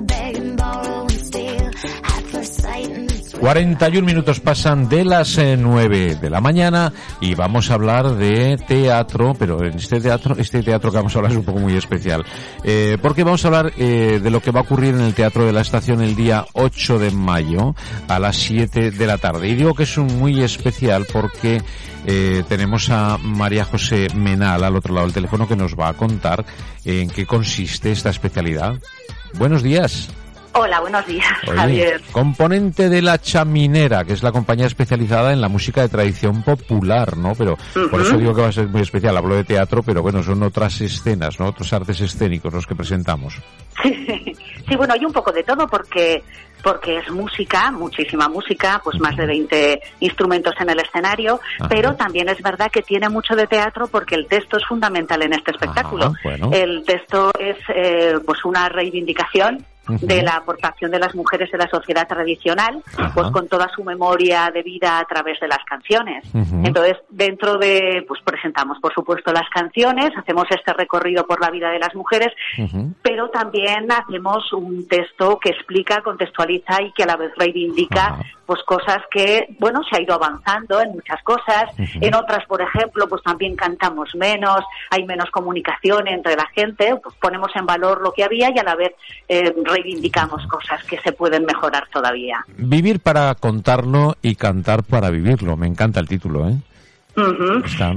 begging, borrow. 41 minutos pasan de las eh, 9 de la mañana y vamos a hablar de teatro, pero en este teatro, este teatro que vamos a hablar es un poco muy especial, eh, porque vamos a hablar eh, de lo que va a ocurrir en el Teatro de la Estación el día 8 de mayo a las 7 de la tarde. Y digo que es un muy especial porque eh, tenemos a María José Menal al otro lado del teléfono que nos va a contar en qué consiste esta especialidad. Buenos días. Hola, buenos días, Oye, Javier. componente de La Chaminera, que es la compañía especializada en la música de tradición popular, ¿no? Pero por eso digo que va a ser muy especial. Hablo de teatro, pero bueno, son otras escenas, ¿no? Otros artes escénicos los que presentamos. Sí, bueno, hay un poco de todo porque porque es música, muchísima música, pues más de 20 instrumentos en el escenario, Ajá. pero también es verdad que tiene mucho de teatro porque el texto es fundamental en este espectáculo. Ajá, bueno. El texto es eh, pues una reivindicación De la aportación de las mujeres en la sociedad tradicional, pues con toda su memoria de vida a través de las canciones. Entonces, dentro de, pues presentamos, por supuesto, las canciones, hacemos este recorrido por la vida de las mujeres, pero también hacemos un texto que explica, contextualiza y que a la vez reivindica pues cosas que, bueno, se ha ido avanzando en muchas cosas, en otras, por ejemplo, pues también cantamos menos, hay menos comunicación entre la gente, pues ponemos en valor lo que había y a la vez eh, reivindicamos cosas que se pueden mejorar todavía. Vivir para contarlo y cantar para vivirlo. Me encanta el título, ¿eh?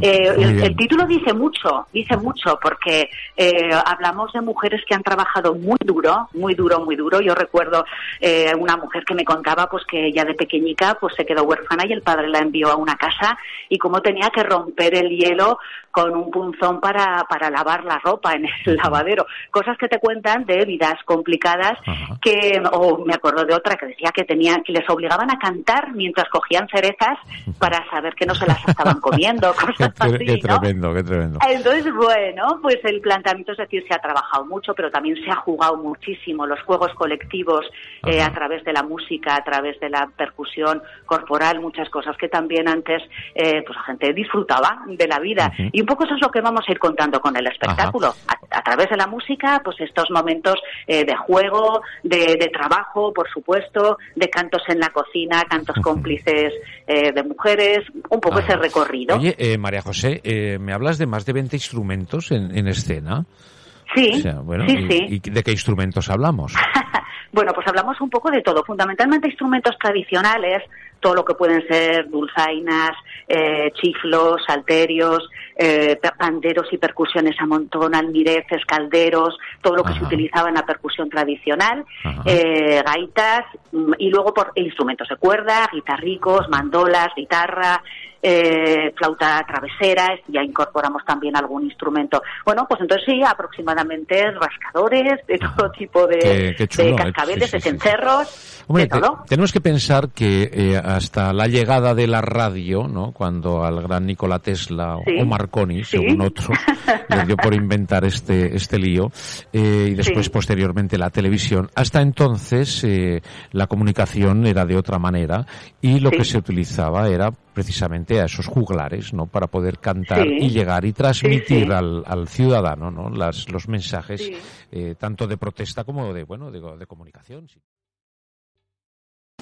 Eh, muy el, título dice mucho, dice mucho, porque eh, hablamos de mujeres que han trabajado muy duro, muy duro, muy duro. Yo recuerdo eh, una mujer que me contaba pues que ella de pequeñica pues se quedó huérfana y el padre la envió a una casa y cómo tenía que romper el hielo con un punzón para, para lavar la ropa en el lavadero. Cosas que te cuentan de vidas complicadas que, o me acuerdo de otra que decía que tenían, que les obligaban a cantar mientras cogían cerezas para saber que no se las estaban comiendo, Qué, cosas así, qué ¿no? tremendo, qué tremendo. Entonces, bueno, pues el planteamiento es decir, se ha trabajado mucho, pero también se ha jugado muchísimo los juegos colectivos eh, a través de la música, a través de la percusión corporal, muchas cosas que también antes eh, pues la gente disfrutaba de la vida. Y un poco eso es lo que vamos a ir contando con el espectáculo. A, a través de la música, pues estos momentos eh, de juego, de, de trabajo, por supuesto, de cantos en la cocina, cantos cómplices eh, de mujeres, un poco Ajá. ese recorrido. Oye, eh, María José, eh, me hablas de más de 20 instrumentos en, en escena. sí, O sea, bueno, sí, y- sí. ¿y de qué instrumentos hablamos? Bueno, pues hablamos un poco de todo, fundamentalmente instrumentos tradicionales, todo lo que pueden ser dulzainas, eh, chiflos, salterios, eh, pa- panderos y percusiones a montón, almireces, calderos, todo lo que se utilizaba en la percusión tradicional, eh, gaitas mm, y luego por instrumentos de cuerda, guitarricos, mandolas, guitarra, eh, flauta travesera, ya incorporamos también algún instrumento. Bueno, pues entonces sí, aproximadamente rascadores, de todo tipo de, Qué- qué chulo, de eh, cascabeles, sí, sí, de sí. cencerros, Hombre, de te- todo. tenemos que pensar que eh, hasta la llegada de la radio, ¿no? Cuando al gran Nikola Tesla o- Sí. o Marconi, Sí. según otro, le dio por inventar este, este lío, eh, y después Sí. posteriormente la televisión, hasta entonces eh, la comunicación era de otra manera y lo que se utilizaba era precisamente a esos juglares, ¿no? Para poder cantar y llegar y transmitir. Al, al ciudadano, ¿no? Las, los mensajes, eh, tanto de protesta como de, bueno, de, de comunicación.